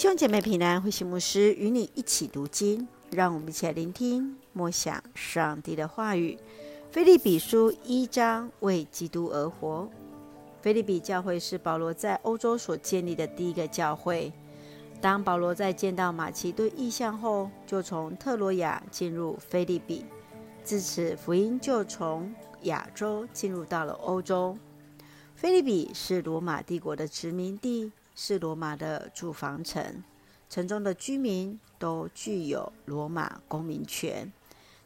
兄姐妹平安，慧馨牧师与你一起读经，让我们一起来聆听默想上帝的话语。腓立比书一章，为基督而活。腓立比教会是保罗在欧洲所建立的第一个教会。当保罗在见到马其顿异象后，就从特罗亚进入腓立比，自此福音就从亚洲进入到了欧洲。腓立比是罗马帝国的殖民地，是罗马的住房城，城中的居民都具有罗马公民权。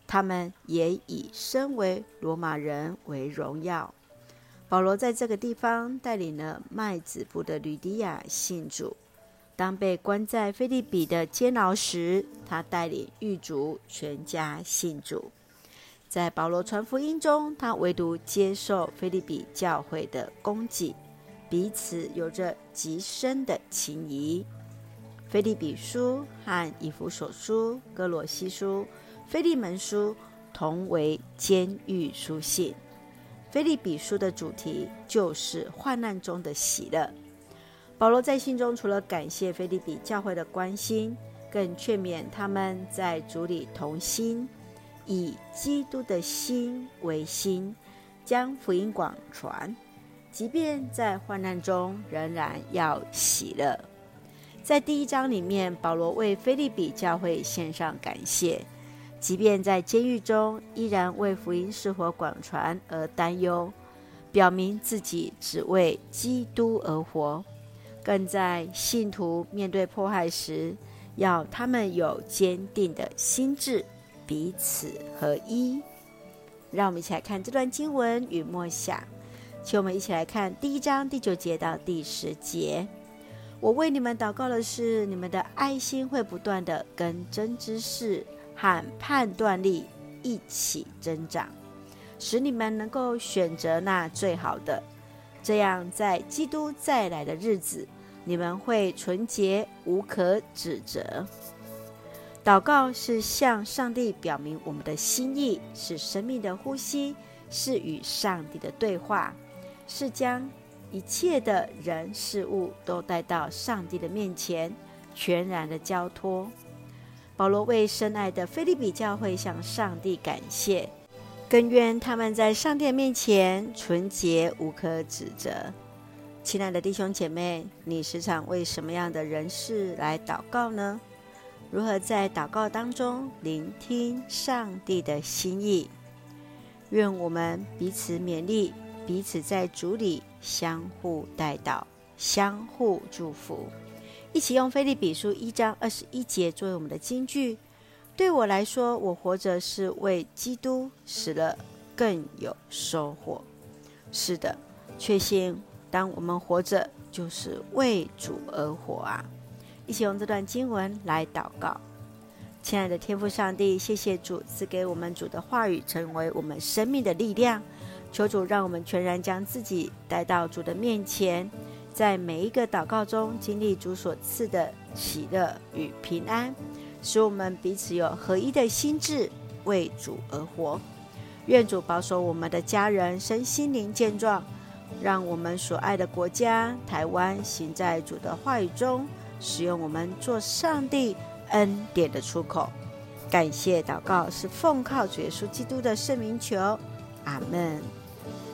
他们也以身为罗马人为荣耀。保罗在这个地方带领了麦子部的吕迪亚信主。当被关在菲利比的监牢时，他带领狱卒全家信主。在保罗传福音中，他唯独接受菲利比教会的供给，彼此有着极深的情谊。腓利比书和以弗所书、哥罗西书。腓利门书同为监狱书信，腓利比书的主题就是患难中的喜乐。保罗在信中除了感谢腓利比教会的关心，更劝勉他们在主里同心，以基督的心为心，将福音广传，即便在患难中，仍然要喜乐。在第一章里面，保罗为腓利比教会献上感谢。即便在监狱中，依然为福音是否广传而担忧，表明自己只为基督而活。更在信徒面对迫害时，要他们有坚定的心志，彼此合一。让我们一起来看这段经文与默想，请我们一起来看第一章第九节到第十节。我为你们祷告的是，你们的爱心会不断的跟真知识。和判断力一起增长，使你们能够选择那最好的。这样，在基督再来的日子，你们会纯洁无可指责。祷告是向上帝表明我们的心意，是生命的呼吸，是与上帝的对话，是将一切的人事物都带到上帝的面前，全然的交托。保罗为深爱的腓利比教会向上帝感谢，更愿他们在上帝面前纯洁无可指责。亲爱的弟兄姐妹，你时常为什么样的人事来祷告呢？如何在祷告当中聆听上帝的心意？愿我们彼此勉励，彼此在主里相互代祷，相互祝福。一起用腓立比书一章二十一节作为我们的金句。对我来说，我活着是为基督，死了更有收获。是的，确信当我们活着，就是为主而活啊！一起用这段经文来祷告。亲爱的天父上帝，谢谢主赐给我们主的话语，成为我们生命的力量。求主让我们全然将自己带到主的面前。在每一个祷告中，经历主所赐的喜乐与平安，使我们彼此有合一的心志，为主而活。愿主保守我们的家人身心灵健壮，让我们所爱的国家台湾行在主的话语中，使用我们做上帝恩典的出口。感谢祷告是奉靠主耶稣基督的圣名求，阿门。